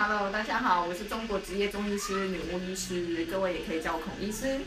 Hello，大家好，我是中国职业中医师女巫医师，各位也可以叫我孔医师。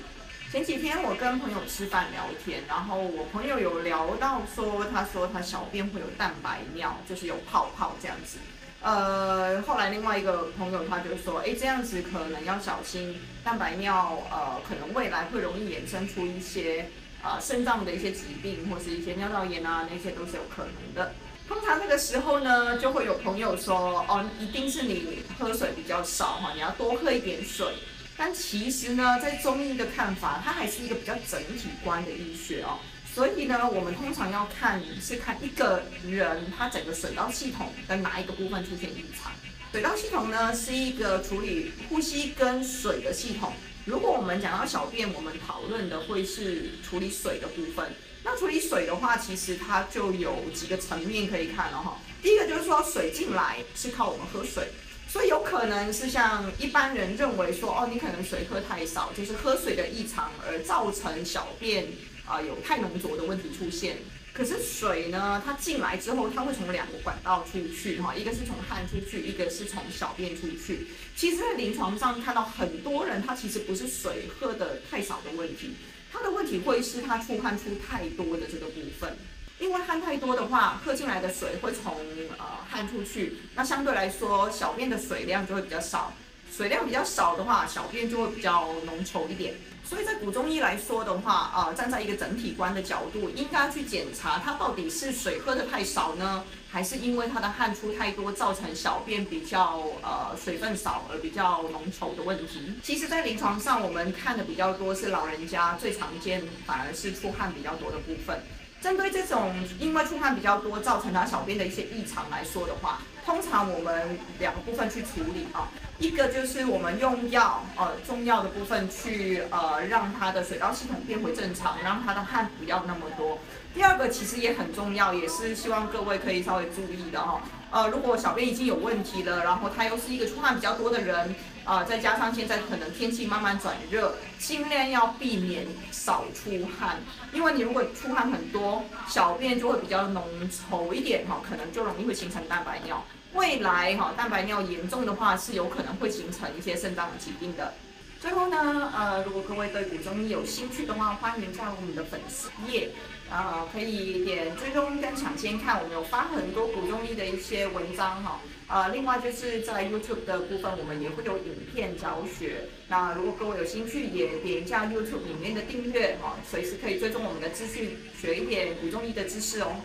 前几天我跟朋友吃饭聊天，然后我朋友有聊到说，他说他小便会有蛋白尿，就是有泡泡这样子。呃，后来另外一个朋友他就说，哎，这样子可能要小心蛋白尿，呃，可能未来会容易衍生出一些呃肾脏的一些疾病，或是一些尿道炎啊，那些都是有可能的。通常那个时候呢，就会有朋友说，哦，一定是你喝水比较少哈，你要多喝一点水。但其实呢，在中医的看法，它还是一个比较整体观的医学哦。所以呢，我们通常要看是看一个人他整个水道系统的哪一个部分出现异常。水道系统呢，是一个处理呼吸跟水的系统。如果我们讲到小便，我们讨论的会是处理水的部分。那处理水的话，其实它就有几个层面可以看了哈。第一个就是说，水进来是靠我们喝水，所以有可能是像一般人认为说，哦，你可能水喝太少，就是喝水的异常而造成小便。啊、有太浓浊的问题出现。可是水呢，它进来之后，它会从两个管道出去，哈，一个是从汗出去，一个是从小便出去。其实，在临床上看到很多人，他其实不是水喝得太少的问题，他的问题会是他出汗出太多的这个部分。因为汗太多的话，喝进来的水会从呃汗出去，那相对来说，小便的水量就会比较少。水量比较少的话，小便就会比较浓稠一点。所以在古中医来说的话，啊、站在一个整体观的角度，应该去检查它到底是水喝得太少呢，还是因为它的汗出太多，造成小便比较呃水分少而比较浓稠的问题。其实，在临床上我们看的比较多是老人家最常见，反而是出汗比较多的部分。针对这种因为出汗比较多造成他小便的一些异常来说的话，通常我们两个部分去处理啊，一个就是我们用药，呃，中药的部分去呃让他的水道系统变回正常，让他的汗不要那么多。第二个其实也很重要，也是希望各位可以稍微注意的哈。呃，如果小便已经有问题了，然后他又是一个出汗比较多的人。啊、再加上现在可能天气慢慢转热，尽量要避免少出汗，因为你如果出汗很多，小便就会比较浓稠一点哈，可能就容易会形成蛋白尿。未来哈，蛋白尿严重的话，是有可能会形成一些肾脏的疾病的。最后呢，呃，如果各位对古中医有兴趣的话，欢迎在我们的粉丝页，呃，可以点追踪跟抢先看，我们有发很多古中医的一些文章哈。呃，另外就是在 YouTube 的部分，我们也会有影片教学。那如果各位有兴趣，也点一下 YouTube 里面的订阅，哈，随时可以追踪我们的资讯，学一点古中医的知识哦。